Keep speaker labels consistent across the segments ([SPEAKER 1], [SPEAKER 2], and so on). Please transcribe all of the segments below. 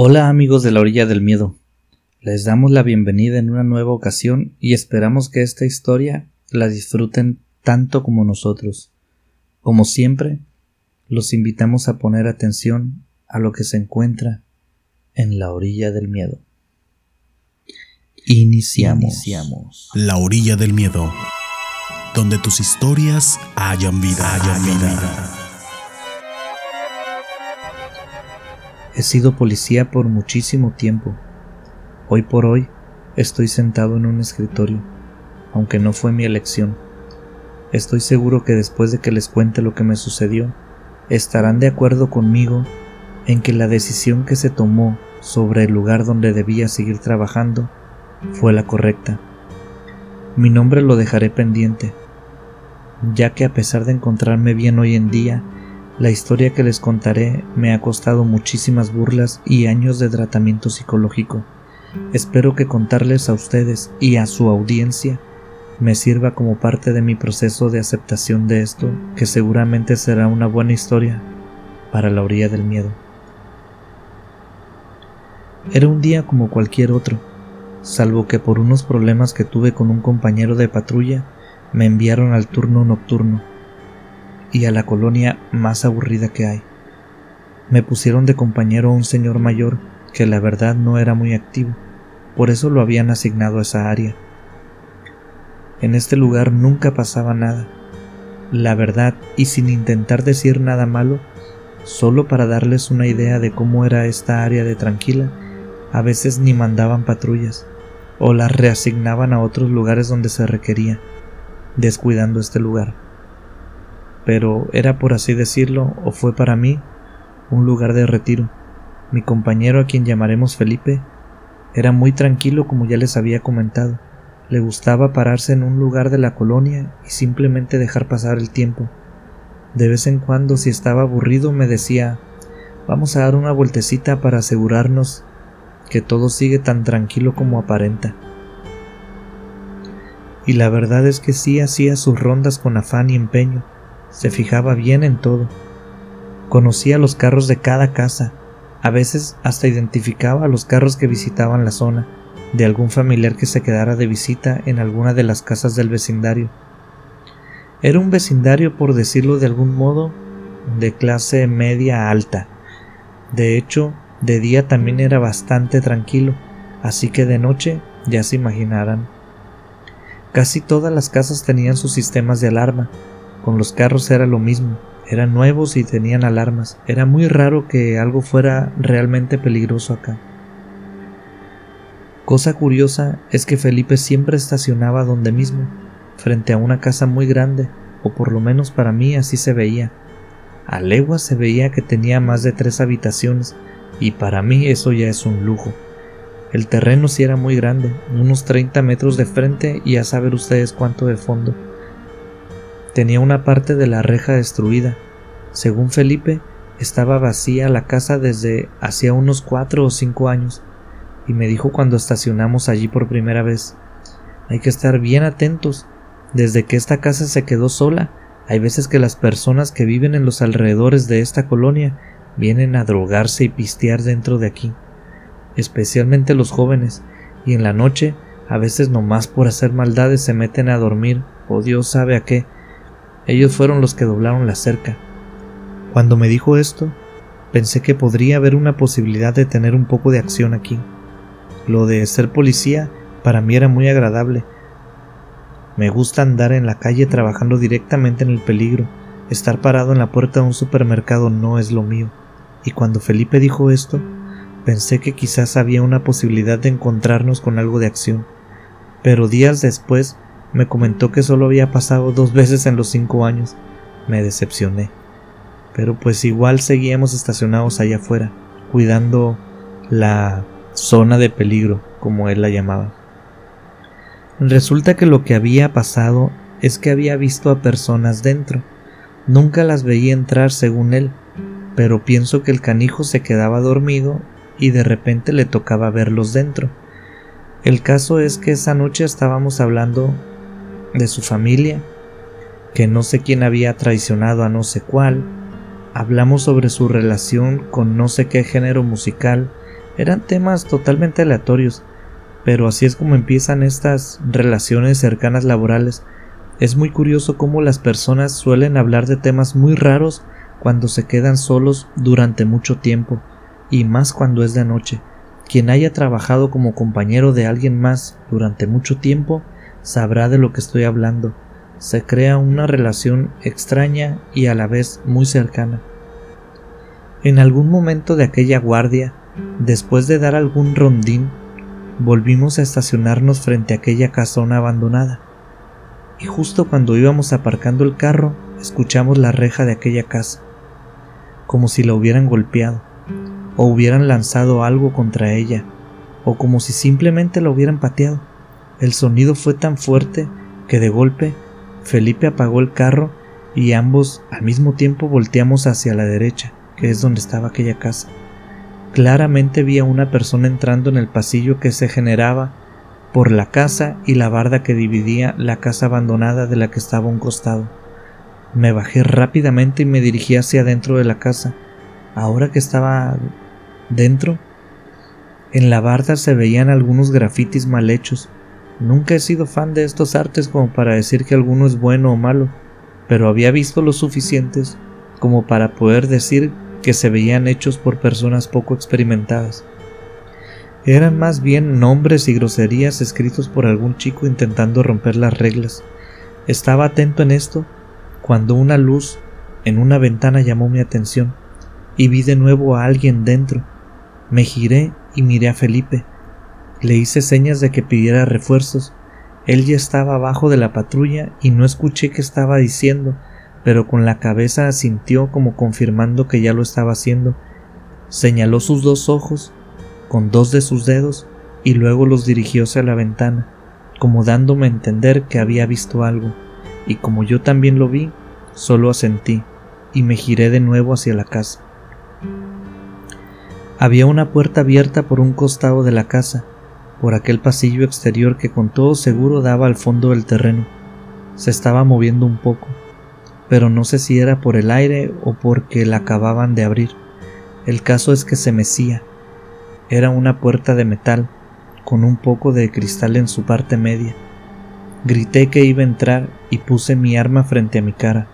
[SPEAKER 1] Hola amigos de la orilla del miedo. Les damos la bienvenida en una nueva ocasión y esperamos que esta historia la disfruten tanto como nosotros. Como siempre, los invitamos a poner atención a lo que se encuentra en la orilla del miedo. Iniciamos.
[SPEAKER 2] La orilla del miedo, donde tus historias hayan vida. Hayan vida.
[SPEAKER 1] He sido policía por muchísimo tiempo. Hoy por hoy estoy sentado en un escritorio, aunque no fue mi elección. Estoy seguro que después de que les cuente lo que me sucedió, estarán de acuerdo conmigo en que la decisión que se tomó sobre el lugar donde debía seguir trabajando fue la correcta. Mi nombre lo dejaré pendiente, ya que a pesar de encontrarme bien hoy en día, la historia que les contaré me ha costado muchísimas burlas y años de tratamiento psicológico. Espero que contarles a ustedes y a su audiencia me sirva como parte de mi proceso de aceptación de esto, que seguramente será una buena historia para la orilla del miedo. Era un día como cualquier otro, salvo que por unos problemas que tuve con un compañero de patrulla me enviaron al turno nocturno y a la colonia más aburrida que hay. Me pusieron de compañero a un señor mayor que la verdad no era muy activo, por eso lo habían asignado a esa área. En este lugar nunca pasaba nada, la verdad, y sin intentar decir nada malo, solo para darles una idea de cómo era esta área de tranquila, a veces ni mandaban patrullas, o las reasignaban a otros lugares donde se requería, descuidando este lugar pero era por así decirlo, o fue para mí, un lugar de retiro. Mi compañero, a quien llamaremos Felipe, era muy tranquilo como ya les había comentado. Le gustaba pararse en un lugar de la colonia y simplemente dejar pasar el tiempo. De vez en cuando, si estaba aburrido, me decía Vamos a dar una vueltecita para asegurarnos que todo sigue tan tranquilo como aparenta. Y la verdad es que sí hacía sus rondas con afán y empeño, se fijaba bien en todo. Conocía los carros de cada casa, a veces hasta identificaba los carros que visitaban la zona, de algún familiar que se quedara de visita en alguna de las casas del vecindario. Era un vecindario, por decirlo de algún modo, de clase media alta. De hecho, de día también era bastante tranquilo, así que de noche ya se imaginarán. Casi todas las casas tenían sus sistemas de alarma, con los carros era lo mismo, eran nuevos y tenían alarmas. Era muy raro que algo fuera realmente peligroso acá. Cosa curiosa es que Felipe siempre estacionaba donde mismo, frente a una casa muy grande, o por lo menos para mí así se veía. A legua se veía que tenía más de tres habitaciones, y para mí eso ya es un lujo. El terreno sí era muy grande, unos 30 metros de frente y a saber ustedes cuánto de fondo tenía una parte de la reja destruida. Según Felipe, estaba vacía la casa desde hacía unos cuatro o cinco años, y me dijo cuando estacionamos allí por primera vez hay que estar bien atentos. Desde que esta casa se quedó sola, hay veces que las personas que viven en los alrededores de esta colonia vienen a drogarse y pistear dentro de aquí, especialmente los jóvenes, y en la noche, a veces nomás por hacer maldades se meten a dormir, o Dios sabe a qué, ellos fueron los que doblaron la cerca. Cuando me dijo esto, pensé que podría haber una posibilidad de tener un poco de acción aquí. Lo de ser policía para mí era muy agradable. Me gusta andar en la calle trabajando directamente en el peligro. Estar parado en la puerta de un supermercado no es lo mío. Y cuando Felipe dijo esto, pensé que quizás había una posibilidad de encontrarnos con algo de acción. Pero días después me comentó que solo había pasado dos veces en los cinco años. Me decepcioné. Pero pues igual seguíamos estacionados allá afuera, cuidando la zona de peligro, como él la llamaba. Resulta que lo que había pasado es que había visto a personas dentro. Nunca las veía entrar según él, pero pienso que el canijo se quedaba dormido y de repente le tocaba verlos dentro. El caso es que esa noche estábamos hablando de su familia, que no sé quién había traicionado a no sé cuál, hablamos sobre su relación con no sé qué género musical, Eran temas totalmente aleatorios, pero así es como empiezan estas relaciones cercanas laborales. Es muy curioso cómo las personas suelen hablar de temas muy raros cuando se quedan solos durante mucho tiempo, y más cuando es de noche. Quien haya trabajado como compañero de alguien más durante mucho tiempo sabrá de lo que estoy hablando. Se crea una relación extraña y a la vez muy cercana. En algún momento de aquella guardia, después de dar algún rondín, volvimos a estacionarnos frente a aquella casona abandonada. Y justo cuando íbamos aparcando el carro, escuchamos la reja de aquella casa, como si la hubieran golpeado, o hubieran lanzado algo contra ella, o como si simplemente la hubieran pateado. El sonido fue tan fuerte que de golpe Felipe apagó el carro y ambos al mismo tiempo volteamos hacia la derecha, que es donde estaba aquella casa. Claramente vi a una persona entrando en el pasillo que se generaba por la casa y la barda que dividía la casa abandonada de la que estaba un costado. Me bajé rápidamente y me dirigí hacia adentro de la casa. Ahora que estaba dentro, en la barda se veían algunos grafitis mal hechos. Nunca he sido fan de estos artes como para decir que alguno es bueno o malo, pero había visto los suficientes como para poder decir que se veían hechos por personas poco experimentadas. Eran más bien nombres y groserías escritos por algún chico intentando romper las reglas. Estaba atento en esto cuando una luz en una ventana llamó mi atención y vi de nuevo a alguien dentro. Me giré y miré a Felipe. Le hice señas de que pidiera refuerzos. Él ya estaba abajo de la patrulla y no escuché qué estaba diciendo, pero con la cabeza asintió como confirmando que ya lo estaba haciendo. Señaló sus dos ojos con dos de sus dedos y luego los dirigió hacia la ventana, como dándome a entender que había visto algo, y como yo también lo vi, solo asentí y me giré de nuevo hacia la casa. Había una puerta abierta por un costado de la casa, por aquel pasillo exterior que con todo seguro daba al fondo del terreno. Se estaba moviendo un poco, pero no sé si era por el aire o porque la acababan de abrir. El caso es que se mecía. Era una puerta de metal, con un poco de cristal en su parte media. Grité que iba a entrar y puse mi arma frente a mi cara.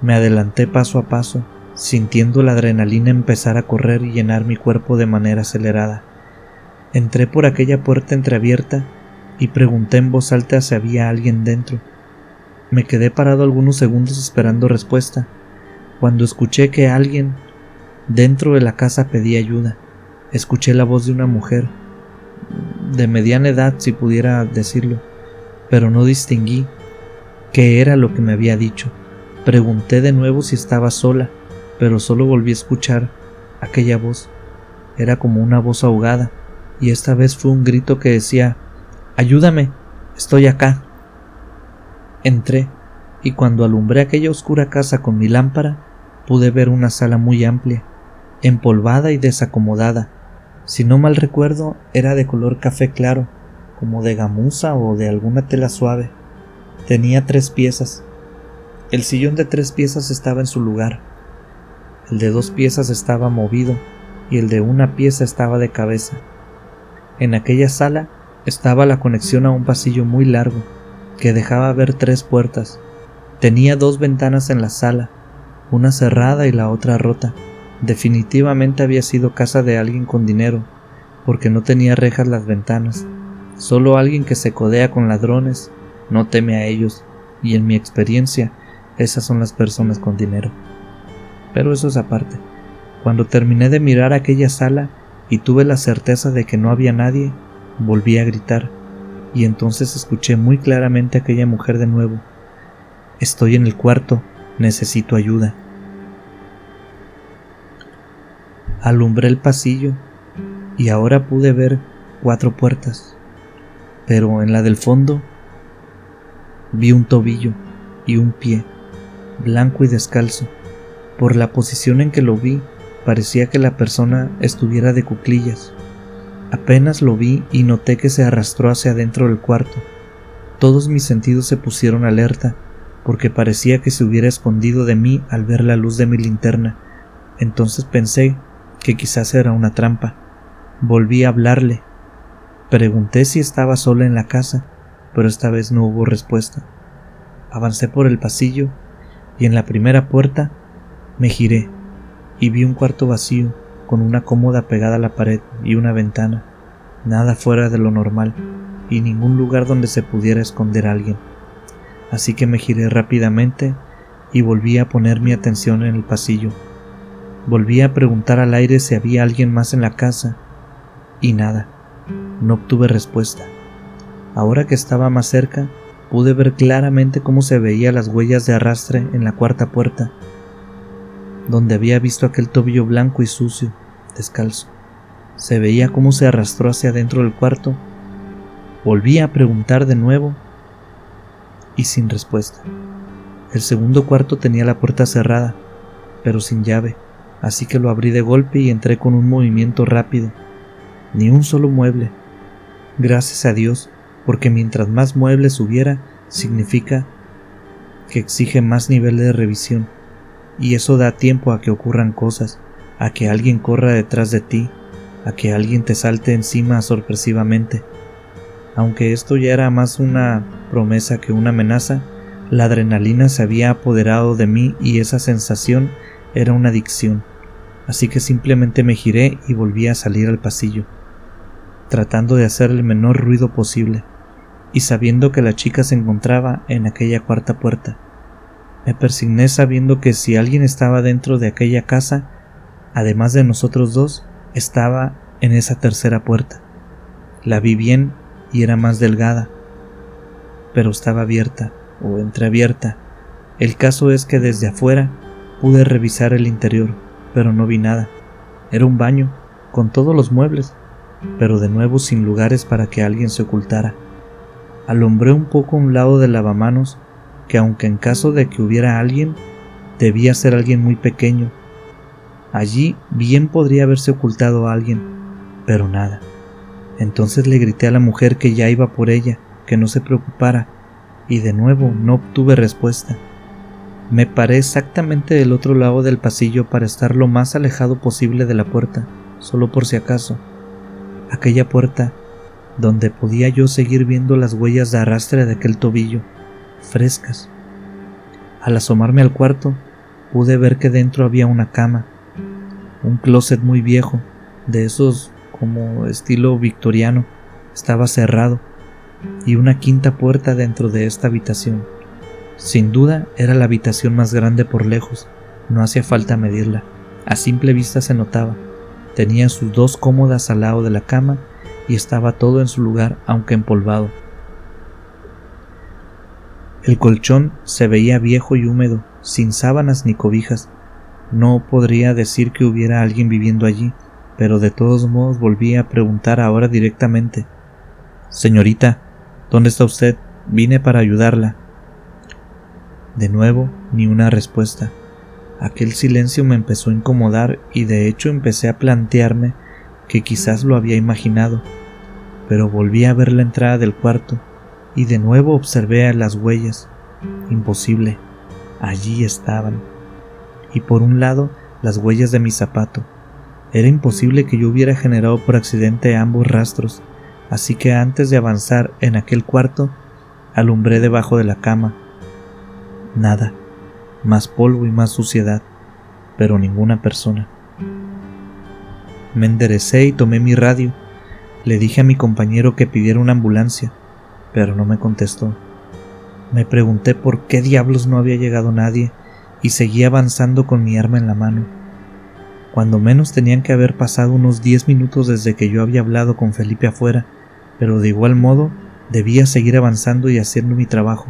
[SPEAKER 1] Me adelanté paso a paso, sintiendo la adrenalina empezar a correr y llenar mi cuerpo de manera acelerada. Entré por aquella puerta entreabierta y pregunté en voz alta si había alguien dentro. Me quedé parado algunos segundos esperando respuesta, cuando escuché que alguien dentro de la casa pedía ayuda. Escuché la voz de una mujer, de mediana edad si pudiera decirlo, pero no distinguí qué era lo que me había dicho. Pregunté de nuevo si estaba sola, pero solo volví a escuchar aquella voz. Era como una voz ahogada, y esta vez fue un grito que decía Ayúdame, estoy acá. Entré, y cuando alumbré aquella oscura casa con mi lámpara, pude ver una sala muy amplia, empolvada y desacomodada. Si no mal recuerdo, era de color café claro, como de gamuza o de alguna tela suave. Tenía tres piezas. El sillón de tres piezas estaba en su lugar. El de dos piezas estaba movido y el de una pieza estaba de cabeza. En aquella sala estaba la conexión a un pasillo muy largo, que dejaba ver tres puertas. Tenía dos ventanas en la sala, una cerrada y la otra rota. Definitivamente había sido casa de alguien con dinero, porque no tenía rejas las ventanas. Solo alguien que se codea con ladrones no teme a ellos, y en mi experiencia, esas son las personas con dinero. Pero eso es aparte. Cuando terminé de mirar aquella sala y tuve la certeza de que no había nadie, volví a gritar y entonces escuché muy claramente a aquella mujer de nuevo. Estoy en el cuarto, necesito ayuda. Alumbré el pasillo y ahora pude ver cuatro puertas, pero en la del fondo vi un tobillo y un pie, blanco y descalzo. Por la posición en que lo vi, parecía que la persona estuviera de cuclillas. Apenas lo vi y noté que se arrastró hacia adentro del cuarto. Todos mis sentidos se pusieron alerta, porque parecía que se hubiera escondido de mí al ver la luz de mi linterna. Entonces pensé que quizás era una trampa. Volví a hablarle. Pregunté si estaba sola en la casa, pero esta vez no hubo respuesta. Avancé por el pasillo y en la primera puerta me giré y vi un cuarto vacío con una cómoda pegada a la pared y una ventana, nada fuera de lo normal y ningún lugar donde se pudiera esconder alguien. Así que me giré rápidamente y volví a poner mi atención en el pasillo. Volví a preguntar al aire si había alguien más en la casa y nada. No obtuve respuesta. Ahora que estaba más cerca, pude ver claramente cómo se veían las huellas de arrastre en la cuarta puerta, donde había visto aquel tobillo blanco y sucio, descalzo. Se veía cómo se arrastró hacia adentro del cuarto. Volví a preguntar de nuevo y sin respuesta. El segundo cuarto tenía la puerta cerrada, pero sin llave, así que lo abrí de golpe y entré con un movimiento rápido. Ni un solo mueble. Gracias a Dios, porque mientras más muebles hubiera, significa que exige más nivel de revisión, y eso da tiempo a que ocurran cosas, a que alguien corra detrás de ti, a que alguien te salte encima sorpresivamente. Aunque esto ya era más una promesa que una amenaza, la adrenalina se había apoderado de mí y esa sensación era una adicción, así que simplemente me giré y volví a salir al pasillo, tratando de hacer el menor ruido posible y sabiendo que la chica se encontraba en aquella cuarta puerta. Me persigné sabiendo que si alguien estaba dentro de aquella casa, además de nosotros dos, estaba en esa tercera puerta. La vi bien y era más delgada, pero estaba abierta o entreabierta. El caso es que desde afuera pude revisar el interior, pero no vi nada. Era un baño, con todos los muebles, pero de nuevo sin lugares para que alguien se ocultara alumbré un poco un lado del lavamanos que aunque en caso de que hubiera alguien, debía ser alguien muy pequeño. Allí bien podría haberse ocultado a alguien, pero nada. Entonces le grité a la mujer que ya iba por ella, que no se preocupara, y de nuevo no obtuve respuesta. Me paré exactamente del otro lado del pasillo para estar lo más alejado posible de la puerta, solo por si acaso. Aquella puerta donde podía yo seguir viendo las huellas de arrastre de aquel tobillo, frescas. Al asomarme al cuarto, pude ver que dentro había una cama, un closet muy viejo, de esos como estilo victoriano, estaba cerrado, y una quinta puerta dentro de esta habitación. Sin duda era la habitación más grande por lejos, no hacía falta medirla, a simple vista se notaba. Tenía sus dos cómodas al lado de la cama y estaba todo en su lugar aunque empolvado. El colchón se veía viejo y húmedo, sin sábanas ni cobijas. No podría decir que hubiera alguien viviendo allí, pero de todos modos volví a preguntar ahora directamente. Señorita, ¿dónde está usted? Vine para ayudarla. De nuevo, ni una respuesta. Aquel silencio me empezó a incomodar y de hecho empecé a plantearme que quizás lo había imaginado, pero volví a ver la entrada del cuarto y de nuevo observé las huellas. Imposible, allí estaban. Y por un lado, las huellas de mi zapato. Era imposible que yo hubiera generado por accidente ambos rastros, así que antes de avanzar en aquel cuarto, alumbré debajo de la cama. Nada, más polvo y más suciedad, pero ninguna persona. Me enderecé y tomé mi radio. Le dije a mi compañero que pidiera una ambulancia, pero no me contestó. Me pregunté por qué diablos no había llegado nadie y seguí avanzando con mi arma en la mano. Cuando menos tenían que haber pasado unos diez minutos desde que yo había hablado con Felipe afuera, pero de igual modo debía seguir avanzando y haciendo mi trabajo.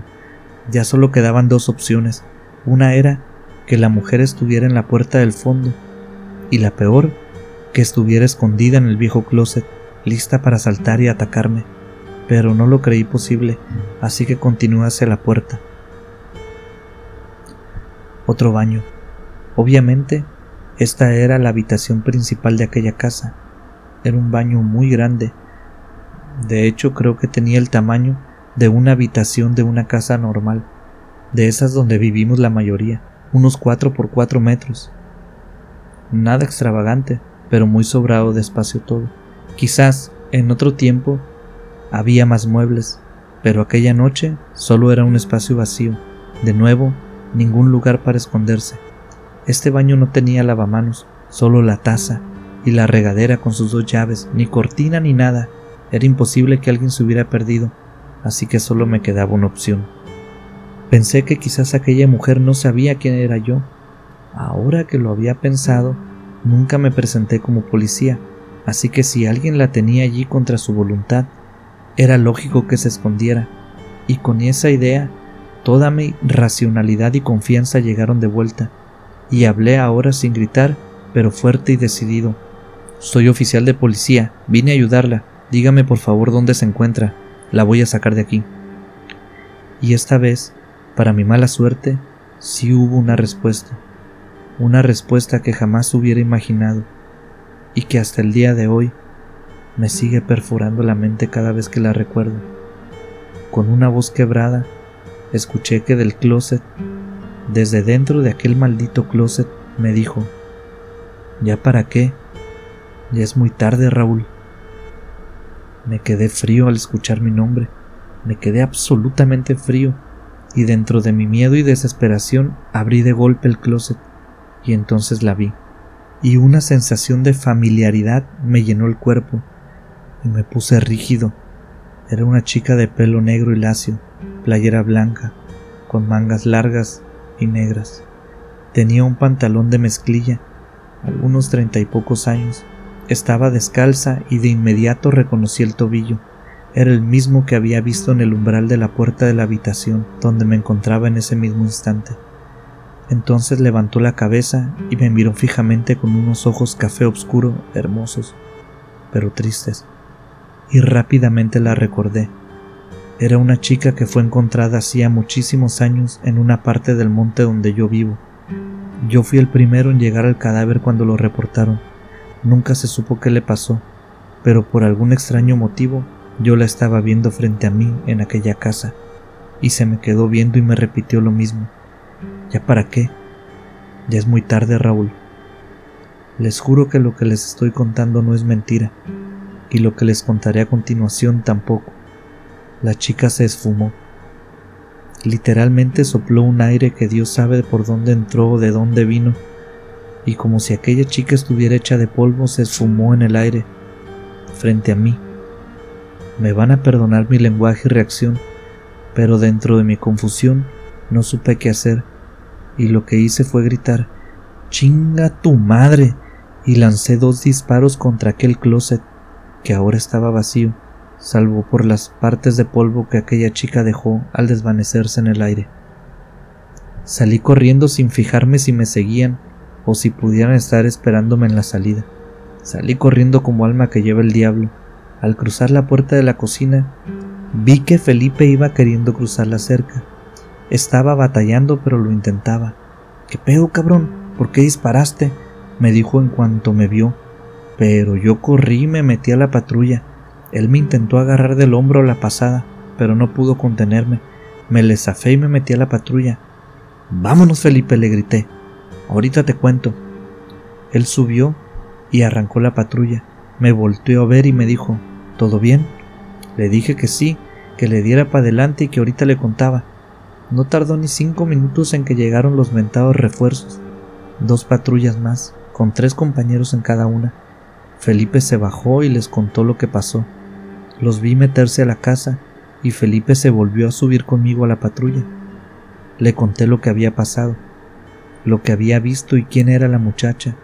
[SPEAKER 1] Ya solo quedaban dos opciones. Una era que la mujer estuviera en la puerta del fondo y la peor que estuviera escondida en el viejo closet, lista para saltar y atacarme, pero no lo creí posible, así que continué hacia la puerta. Otro baño. Obviamente, esta era la habitación principal de aquella casa. Era un baño muy grande. De hecho, creo que tenía el tamaño de una habitación de una casa normal, de esas donde vivimos la mayoría, unos 4 por 4 metros. Nada extravagante, pero muy sobrado de espacio todo, Quizás en otro tiempo había más muebles, pero aquella noche solo era un espacio vacío. De nuevo, ningún lugar para esconderse. Este baño no tenía lavamanos, solo la taza y la regadera con sus dos llaves, ni cortina ni nada. Era imposible que alguien se hubiera perdido, así que solo me quedaba una opción. Pensé que quizás aquella mujer no sabía quién era yo. Ahora que lo había pensado, nunca me presenté como policía, así que si alguien la tenía allí contra su voluntad, era lógico que se escondiera. Y con esa idea, toda mi racionalidad y confianza llegaron de vuelta, y hablé ahora sin gritar, pero fuerte y decidido. Soy oficial de policía, vine a ayudarla. Dígame por favor dónde se encuentra. La voy a sacar de aquí. Y esta vez para mi mala suerte, sí hubo una respuesta, una respuesta que jamás hubiera imaginado y que hasta el día de hoy me sigue perforando la mente cada vez que la recuerdo. Con una voz quebrada, escuché que del closet, desde dentro de aquel maldito closet, me dijo, ¿Ya para qué? Ya es muy tarde, Raúl. Me quedé frío al escuchar mi nombre, me quedé absolutamente frío y dentro de mi miedo y desesperación abrí de golpe el closet y entonces la vi, y una sensación de familiaridad me llenó el cuerpo y me puse rígido. Era una chica de pelo negro y lacio, playera blanca, con mangas largas y negras. Tenía un pantalón de mezclilla, algunos treinta y pocos años. Estaba descalza y de inmediato reconocí el tobillo era el mismo que había visto en el umbral de la puerta de la habitación donde me encontraba en ese mismo instante. Entonces levantó la cabeza y me miró fijamente con unos ojos café oscuro, hermosos, pero tristes. Y rápidamente la recordé. Era una chica que fue encontrada hacía muchísimos años en una parte del monte donde yo vivo. Yo fui el primero en llegar al cadáver cuando lo reportaron. Nunca se supo qué le pasó, pero por algún extraño motivo yo la estaba viendo frente a mí en aquella casa, y se me quedó viendo y me repitió lo mismo. ¿Ya para qué? Ya es muy tarde, Raúl. Les juro que lo que les estoy contando no es mentira, y lo que les contaré a continuación tampoco. La chica se esfumó. Literalmente sopló un aire que Dios sabe por dónde entró o de dónde vino, y como si aquella chica estuviera hecha de polvo, se esfumó en el aire, frente a mí me van a perdonar mi lenguaje y reacción, pero dentro de mi confusión no supe qué hacer, y lo que hice fue gritar ¡Chinga tu madre! y lancé dos disparos contra aquel closet, que ahora estaba vacío, salvo por las partes de polvo que aquella chica dejó al desvanecerse en el aire. Salí corriendo sin fijarme si me seguían o si pudieran estar esperándome en la salida. Salí corriendo como alma que lleva el diablo, al cruzar la puerta de la cocina, vi que Felipe iba queriendo cruzar la cerca. Estaba batallando, pero lo intentaba. ¿Qué pedo, cabrón? ¿Por qué disparaste? me dijo en cuanto me vio. Pero yo corrí y me metí a la patrulla. Él me intentó agarrar del hombro la pasada, pero no pudo contenerme. Me le zafé y me metí a la patrulla. Vámonos, Felipe, le grité. Ahorita te cuento. Él subió y arrancó la patrulla. Me volteó a ver y me dijo, ¿Todo bien? Le dije que sí, que le diera para adelante y que ahorita le contaba. No tardó ni cinco minutos en que llegaron los mentados refuerzos. Dos patrullas más, con tres compañeros en cada una. Felipe se bajó y les contó lo que pasó. Los vi meterse a la casa y Felipe se volvió a subir conmigo a la patrulla. Le conté lo que había pasado, lo que había visto y quién era la muchacha.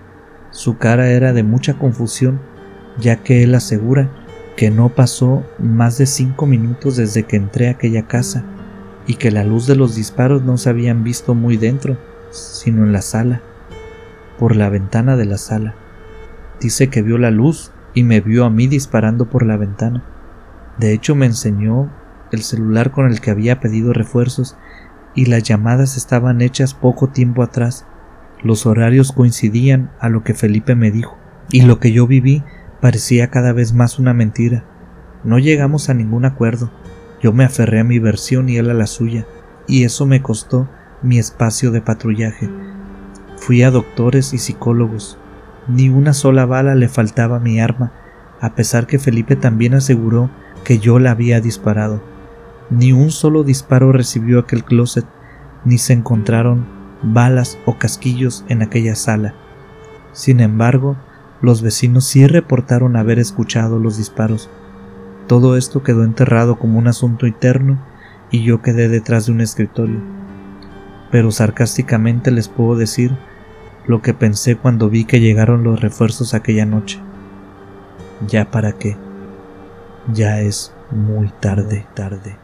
[SPEAKER 1] Su cara era de mucha confusión ya que él asegura que no pasó más de cinco minutos desde que entré a aquella casa y que la luz de los disparos no se habían visto muy dentro, sino en la sala, por la ventana de la sala. Dice que vio la luz y me vio a mí disparando por la ventana. De hecho me enseñó el celular con el que había pedido refuerzos y las llamadas estaban hechas poco tiempo atrás. Los horarios coincidían a lo que Felipe me dijo y lo que yo viví parecía cada vez más una mentira. No llegamos a ningún acuerdo. Yo me aferré a mi versión y él a la suya, y eso me costó mi espacio de patrullaje. Fui a doctores y psicólogos. Ni una sola bala le faltaba a mi arma, a pesar que Felipe también aseguró que yo la había disparado. Ni un solo disparo recibió aquel closet, ni se encontraron balas o casquillos en aquella sala. Sin embargo, los vecinos sí reportaron haber escuchado los disparos. Todo esto quedó enterrado como un asunto interno y yo quedé detrás de un escritorio. Pero sarcásticamente les puedo decir lo que pensé cuando vi que llegaron los refuerzos aquella noche. Ya para qué. Ya es muy tarde, tarde.